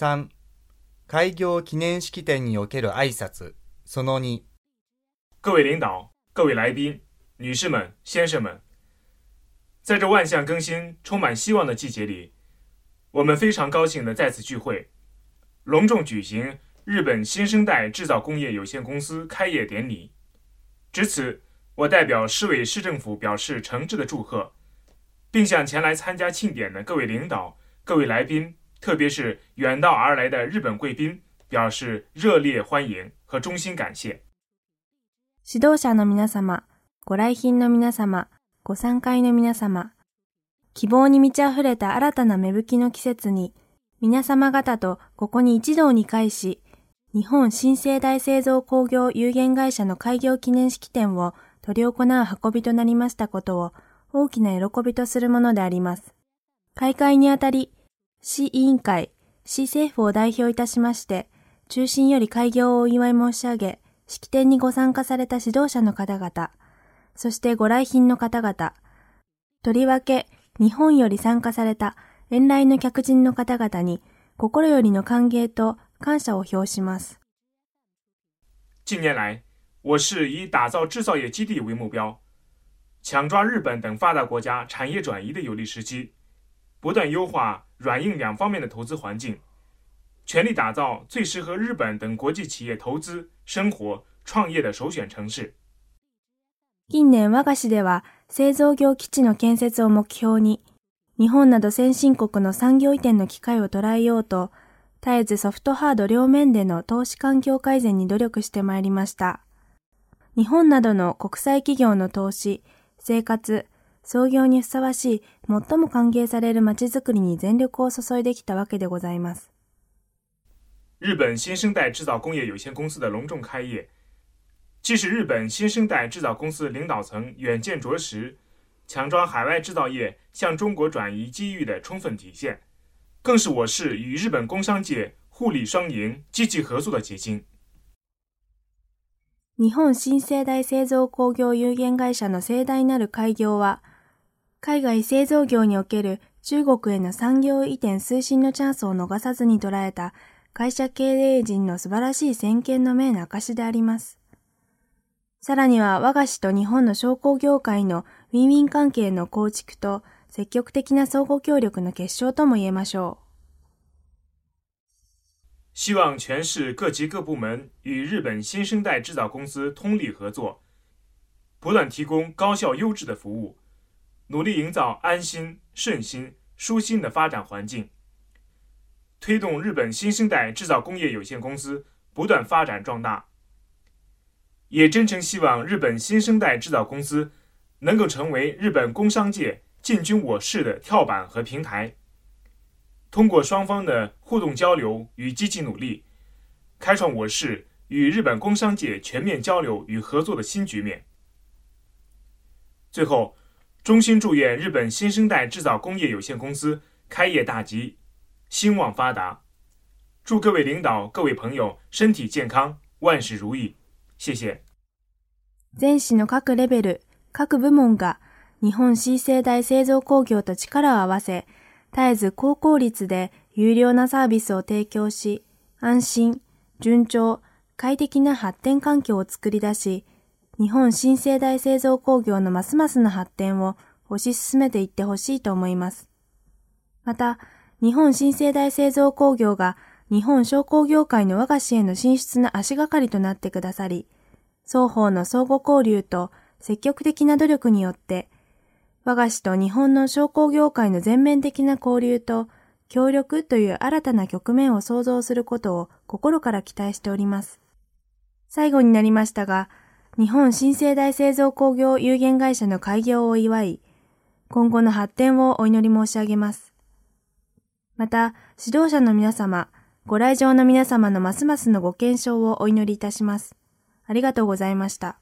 3、開業記念式典における挨拶、その2。各位领导、各位来宾、女士们、先生们，在这万象更新、充满希望的季节里，我们非常高兴的在此聚会，隆重举行日本新生代制造工业有限公司开业典礼。至此，我代表市委市政府表示诚挚的祝贺，并向前来参加庆典的各位领导、各位来宾。 特别是远道而来的日本贵宾，表示热烈欢迎和衷心感谢。指導者の皆様、ご来賓の皆様、ご参会の皆様、希望に満ち溢れた新たな芽吹きの季節に、皆様方とここに一堂に会し、日本新生代製造工業有限会社の開業記念式典を執り行う運びとなりましたことを大きな喜びとするものであります。開会にあたり、市委員会、市政府を代表いたしまして、中心より開業をお祝い申し上げ、式典にご参加された指導者の方々、そしてご来賓の方々、とりわけ日本より参加された遠来の客人の方々に心よりの歓迎と感謝を表します。近年来，我市以打造制造业基地为目标，抢抓日本等发达国家产业转移的有利时机。不断优化软硬两方面的投资环境，全力打造最适合日本等国际企业投资、生活、创业的首选城市。近年我が市では製造業基地の建設を目標に、日本など先進国の産業移転の機会を捉えようと、絶えずソフトハード両面での投資環境改善に努力してまいりました。日本などの国際企業の投資、生活、創業にふさわしい最も歓迎される街づくりに全力を注いできたわけでございます。日本新生代制造工业有限公司的隆重开业，既是日本新生代制造公司领导层远见卓识、抢抓海外制造业向中国转移机遇的充分体现，更是我市与日本工商界互利双赢、积极合作的结晶。日本新生代製造工業有限会社の盛大なる開業は、海外製造業における中国への産業移転推進のチャンスを逃さずに捉えた会社経営陣の素晴らしい先見の明の証であります。さらには我が市と日本の商工業界のウィンウィン関係の構築と積極的な相互協力の結晶とも言えましょう。希望全市各级各部门与日本新生代制造公司通力合作，不断提供高效优质的服务。努力营造安心、顺心、舒心的发展环境，推动日本新生代制造工业有限公司不断发展壮大。也真诚希望日本新生代制造公司能够成为日本工商界进军我市的跳板和平台。通过双方的互动交流与积极努力，开创我市与日本工商界全面交流与合作的新局面。最后。衷心祝愿日本新生代制造工业有限公司开业大吉，兴旺发达。祝各位领导、各位朋友身体健康，万事如意。谢谢。全市の各レベル、各部門が日本新生代製造工業と力を合わせ、絶えず高効率で有料なサービスを提供し、安心、順調、快適な発展環境を作り出し、 日本新生代製造工業のますますの発展を推し進めていってほしいと思います。また、日本新生代製造工業が日本商工業界の和菓子への進出の足がかりとなってくださり、双方の相互交流と積極的な努力によって、和菓子と日本の商工業界の全面的な交流と協力という新たな局面を創造することを心から期待しております。最後になりましたが、日本新生大製造工業有限会社の開業を祝い、今後の発展をお祈り申し上げます。また、指導者の皆様、ご来場の皆様のますますのご健勝をお祈りいたします。ありがとうございました。